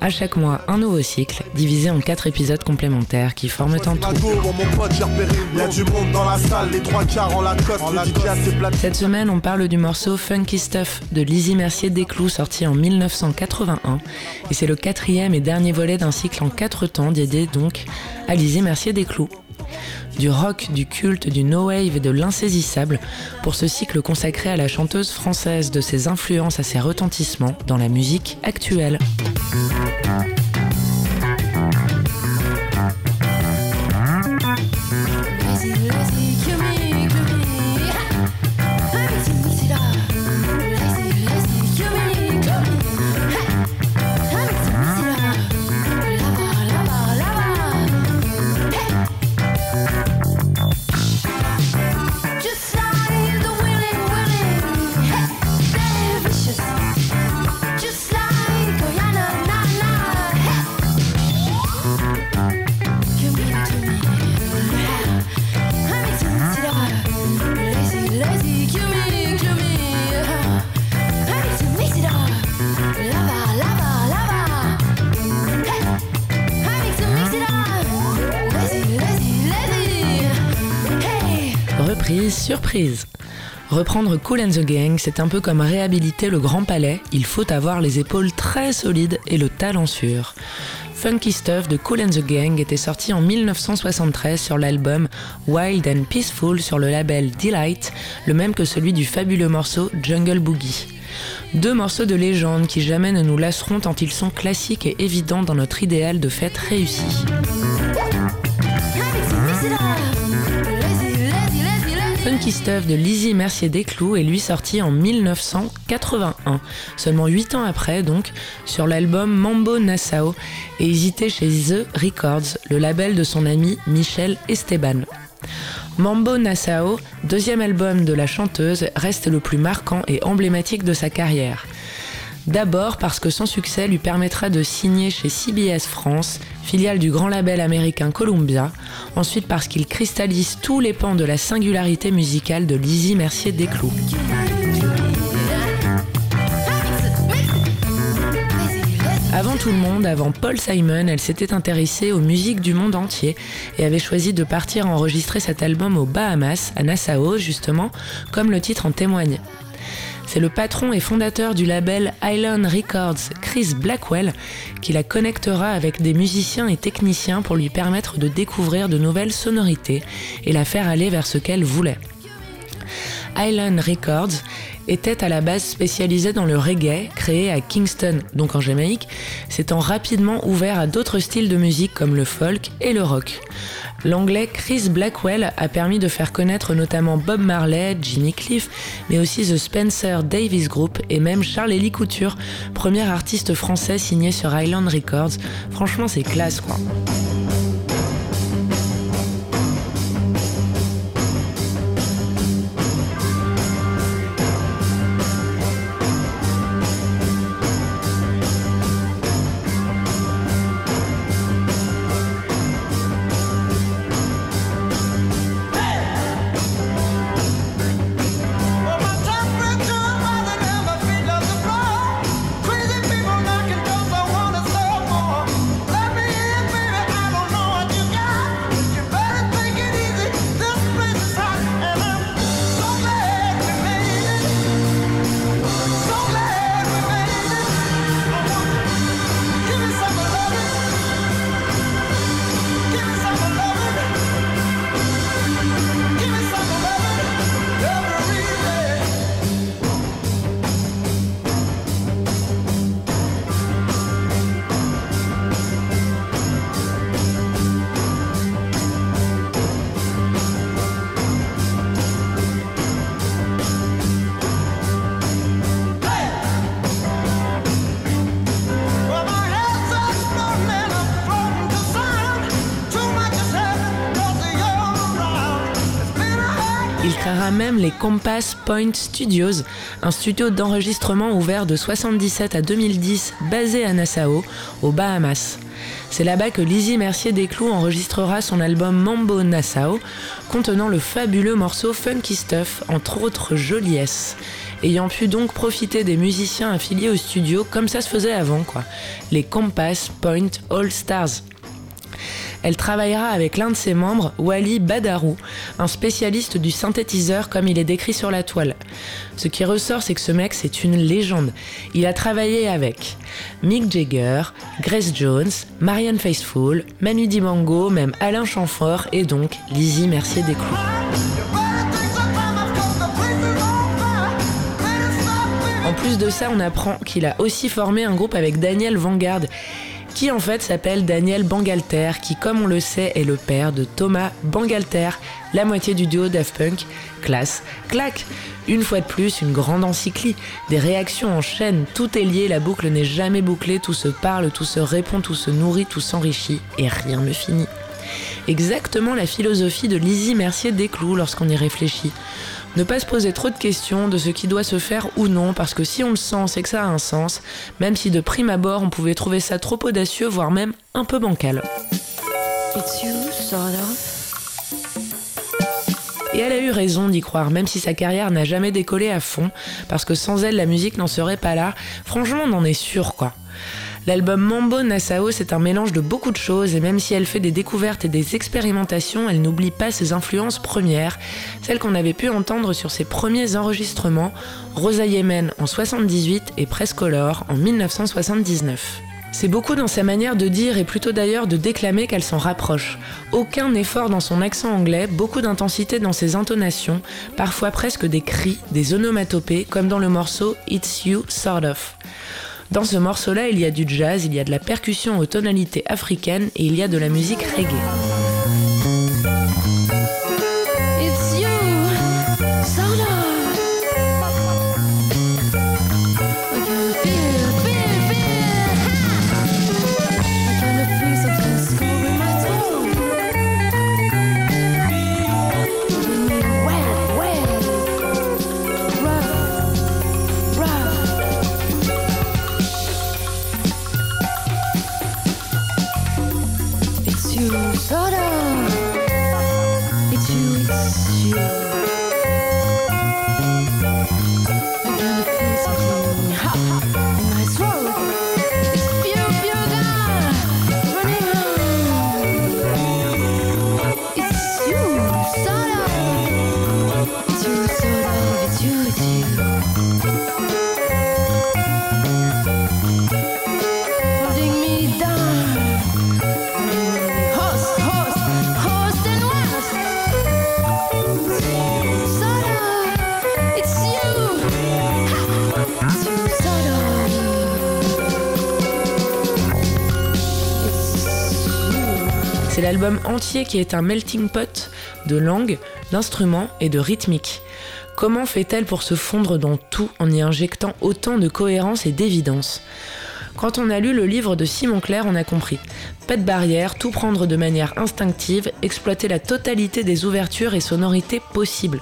À chaque mois, un nouveau cycle, divisé en quatre épisodes complémentaires qui forment un tout. Cette semaine, on parle du morceau Funky Stuff de Lizzie Mercier Desclous, sorti en 1981. Et c'est le quatrième et dernier volet d'un cycle en quatre temps dédié donc à Lizzie Mercier Desclous du rock, du culte, du no wave et de l'insaisissable pour ce cycle consacré à la chanteuse française, de ses influences à ses retentissements dans la musique actuelle. Bye. Surprise. Reprendre Cool and the Gang, c'est un peu comme réhabiliter le Grand Palais, il faut avoir les épaules très solides et le talent sûr. Funky Stuff de Cool and the Gang était sorti en 1973 sur l'album Wild and Peaceful sur le label Delight, le même que celui du fabuleux morceau Jungle Boogie. Deux morceaux de légende qui jamais ne nous lasseront tant ils sont classiques et évidents dans notre idéal de fête réussie. Funky Stuff de Lizzie Mercier Desclous est lui sorti en 1981, seulement 8 ans après donc, sur l'album Mambo Nassau et hésité chez The Records, le label de son ami Michel Esteban. Mambo Nassau, deuxième album de la chanteuse, reste le plus marquant et emblématique de sa carrière. D'abord parce que son succès lui permettra de signer chez CBS France, filiale du grand label américain Columbia. Ensuite parce qu'il cristallise tous les pans de la singularité musicale de Lizzie Mercier Desclous. Avant tout le monde, avant Paul Simon, elle s'était intéressée aux musiques du monde entier et avait choisi de partir enregistrer cet album aux Bahamas, à Nassau justement, comme le titre en témoigne. C'est le patron et fondateur du label Island Records, Chris Blackwell, qui la connectera avec des musiciens et techniciens pour lui permettre de découvrir de nouvelles sonorités et la faire aller vers ce qu'elle voulait. Island Records était à la base spécialisé dans le reggae, créé à Kingston, donc en Jamaïque, s'étant rapidement ouvert à d'autres styles de musique comme le folk et le rock. L'anglais Chris Blackwell a permis de faire connaître notamment Bob Marley, Jimmy Cliff, mais aussi The Spencer Davis Group et même Charles-Élie Couture, premier artiste français signé sur Island Records. Franchement, c'est classe quoi. Créera même les Compass Point Studios, un studio d'enregistrement ouvert de 77 à 2010 basé à Nassau, aux Bahamas. C'est là-bas que Lizzie Mercier Desclous enregistrera son album Mambo Nassau, contenant le fabuleux morceau Funky Stuff, entre autres joliesses. Ayant pu donc profiter des musiciens affiliés au studio comme ça se faisait avant, quoi. Les Compass Point All Stars. Elle travaillera avec l'un de ses membres, Wally Badarou, un spécialiste du synthétiseur comme il est décrit sur la toile. Ce qui ressort, c'est que ce mec, c'est une légende. Il a travaillé avec Mick Jagger, Grace Jones, Marianne Faithfull, Manu Dibango, même Alain Chamfort et donc Lizzie Mercier Desclous. En plus de ça, on apprend qu'il a aussi formé un groupe avec Daniel Vanguard qui en fait s'appelle Daniel Bangalter, qui comme on le sait est le père de Thomas Bangalter, la moitié du duo Daft Punk, classe, clac. Une fois de plus, une grande encyclie, des réactions en chaîne, tout est lié, la boucle n'est jamais bouclée, tout se parle, tout se répond, tout se nourrit, tout s'enrichit, et rien ne finit. Exactement la philosophie de Lizzie Mercier Desclous lorsqu'on y réfléchit. Ne pas se poser trop de questions de ce qui doit se faire ou non, parce que si on le sent, c'est que ça a un sens, même si de prime abord on pouvait trouver ça trop audacieux, voire même un peu bancal. Et elle a eu raison d'y croire, même si sa carrière n'a jamais décollé à fond, parce que sans elle, la musique n'en serait pas là. Franchement, on en est sûr, quoi. L'album Mambo Nassau, c'est un mélange de beaucoup de choses et même si elle fait des découvertes et des expérimentations, elle n'oublie pas ses influences premières, celles qu'on avait pu entendre sur ses premiers enregistrements, Rosa Yemen en 78 et Prescolor en 1979. C'est beaucoup dans sa manière de dire et plutôt d'ailleurs de déclamer qu'elle s'en rapproche. Aucun effort dans son accent anglais, beaucoup d'intensité dans ses intonations, parfois presque des cris, des onomatopées, comme dans le morceau It's You Sort of. Dans ce morceau-là, il y a du jazz, il y a de la percussion aux tonalités africaines et il y a de la musique reggae. C'est l'album entier qui est un melting pot de langues, d'instruments et de rythmique. Comment fait-elle pour se fondre dans tout en y injectant autant de cohérence et d'évidence? Quand on a lu le livre de Simon Clair, on a compris. Pas de barrière, tout prendre de manière instinctive, exploiter la totalité des ouvertures et sonorités possibles.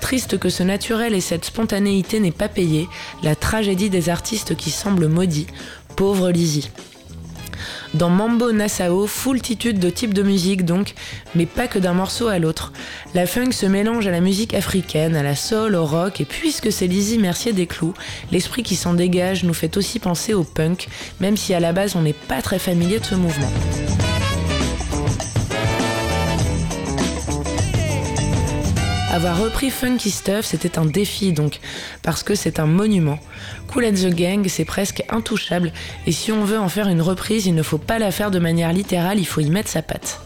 Triste que ce naturel et cette spontanéité n'aient pas payé, la tragédie des artistes qui semblent maudits, pauvre Lizzie. Dans Mambo Nassau, foultitude de types de musique donc, mais pas que d'un morceau à l'autre. La funk se mélange à la musique africaine, à la soul, au rock, et puisque c'est Lizzie Mercier des Clous, l'esprit qui s'en dégage nous fait aussi penser au punk, même si à la base on n'est pas très familier de ce mouvement. Avoir repris Funky Stuff, c'était un défi donc, parce que c'est un monument. Cool and the Gang, c'est presque intouchable, et si on veut en faire une reprise, il ne faut pas la faire de manière littérale, il faut y mettre sa patte.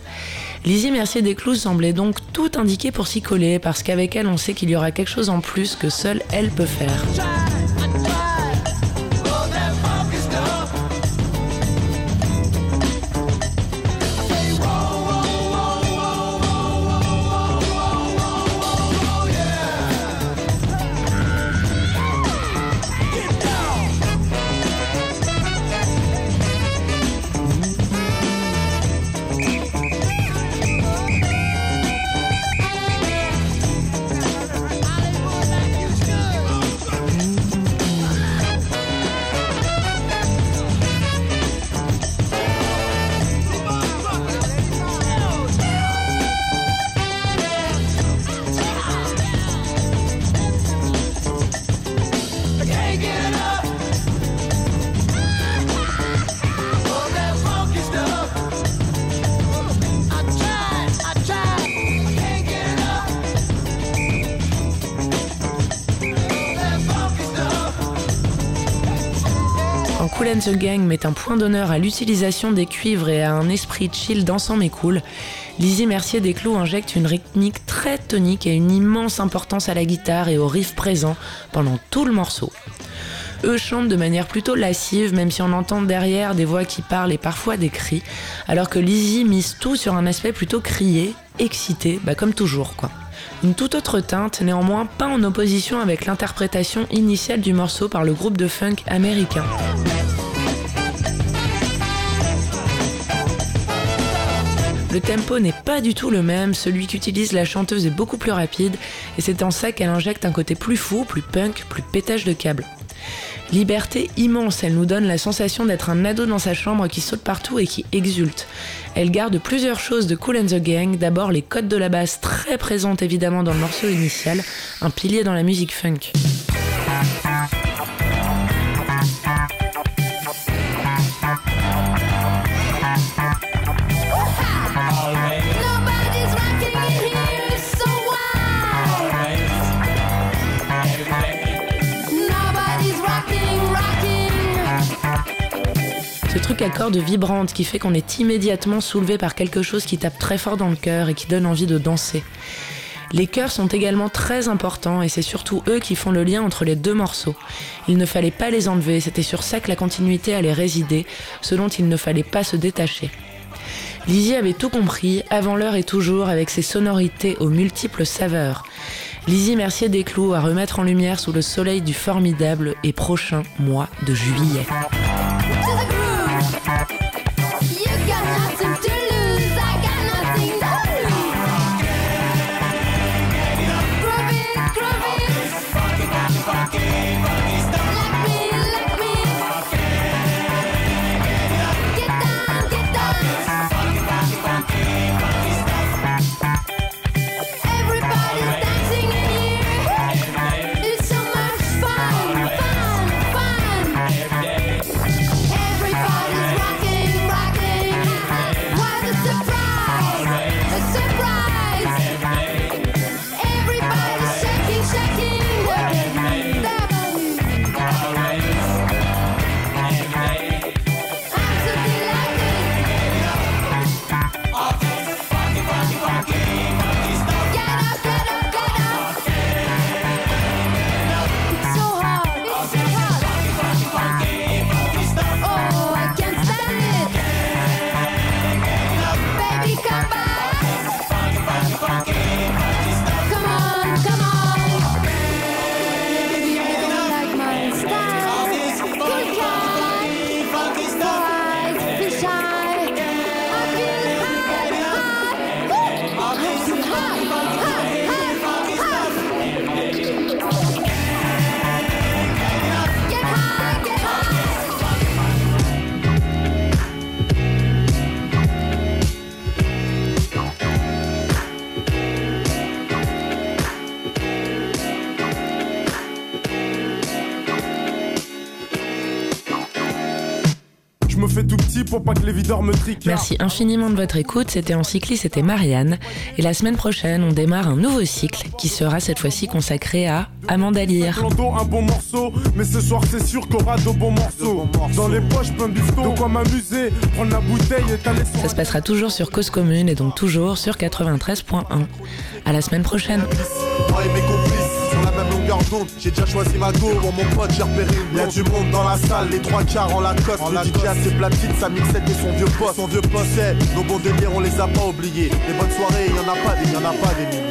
Lizzie Mercier Desclous semblait donc tout indiquer pour s'y coller, parce qu'avec elle, on sait qu'il y aura quelque chose en plus que seule elle peut faire. Cool and the Gang met un point d'honneur à l'utilisation des cuivres et à un esprit chill dansant mais cool, Lizzie Mercier Desclous injecte une rythmique très tonique et une immense importance à la guitare et au riff présent pendant tout le morceau. Eux chantent de manière plutôt lascive, même si on entend derrière des voix qui parlent et parfois des cris, alors que Lizzie mise tout sur un aspect plutôt crié, excité, bah comme toujours quoi. Une toute autre teinte, néanmoins pas en opposition avec l'interprétation initiale du morceau par le groupe de funk américain. Le tempo n'est pas du tout le même, celui qu'utilise la chanteuse est beaucoup plus rapide, et c'est en ça qu'elle injecte un côté plus fou, plus punk, plus pétage de câble. Liberté immense, elle nous donne la sensation d'être un ado dans sa chambre qui saute partout et qui exulte. Elle garde plusieurs choses de Cool and the Gang, d'abord les codes de la basse très présentes évidemment dans le morceau initial, un pilier dans la musique funk. Truc à cordes vibrantes qui fait qu'on est immédiatement soulevé par quelque chose qui tape très fort dans le cœur et qui donne envie de danser. Les chœurs sont également très importants et c'est surtout eux qui font le lien entre les deux morceaux. Il ne fallait pas les enlever, c'était sur ça que la continuité allait résider, ce dont il ne fallait pas se détacher. Lizzie avait tout compris, avant l'heure et toujours, avec ses sonorités aux multiples saveurs. Lizzie Mercier Desclous à remettre en lumière sous le soleil du formidable et prochain mois de juillet. Pour pas que les videurs me triquent. Merci infiniment de votre écoute. C'était en cycliste, c'était Marianne. Et la semaine prochaine, on démarre un nouveau cycle qui sera cette fois-ci consacré à Amanda Lear. un bon morceau, mais ce soir c'est sûr qu'on aura de bons morceaux. Dans les poches, plein de quoi m'amuser, prendre la bouteille et Ça se passera toujours sur Cause Commune et donc toujours sur 93.1. À la semaine prochaine j'ai déjà choisi ma go, bon mon pote j'ai repéré Y'a du monde dans la salle, les trois quarts en la coste Le DJ a ses platines, sa mixette et son vieux poste. Son vieux poste, nos bons délires on les a pas oubliés. Les bonnes soirées, y'en a pas des, y'en a pas des milliers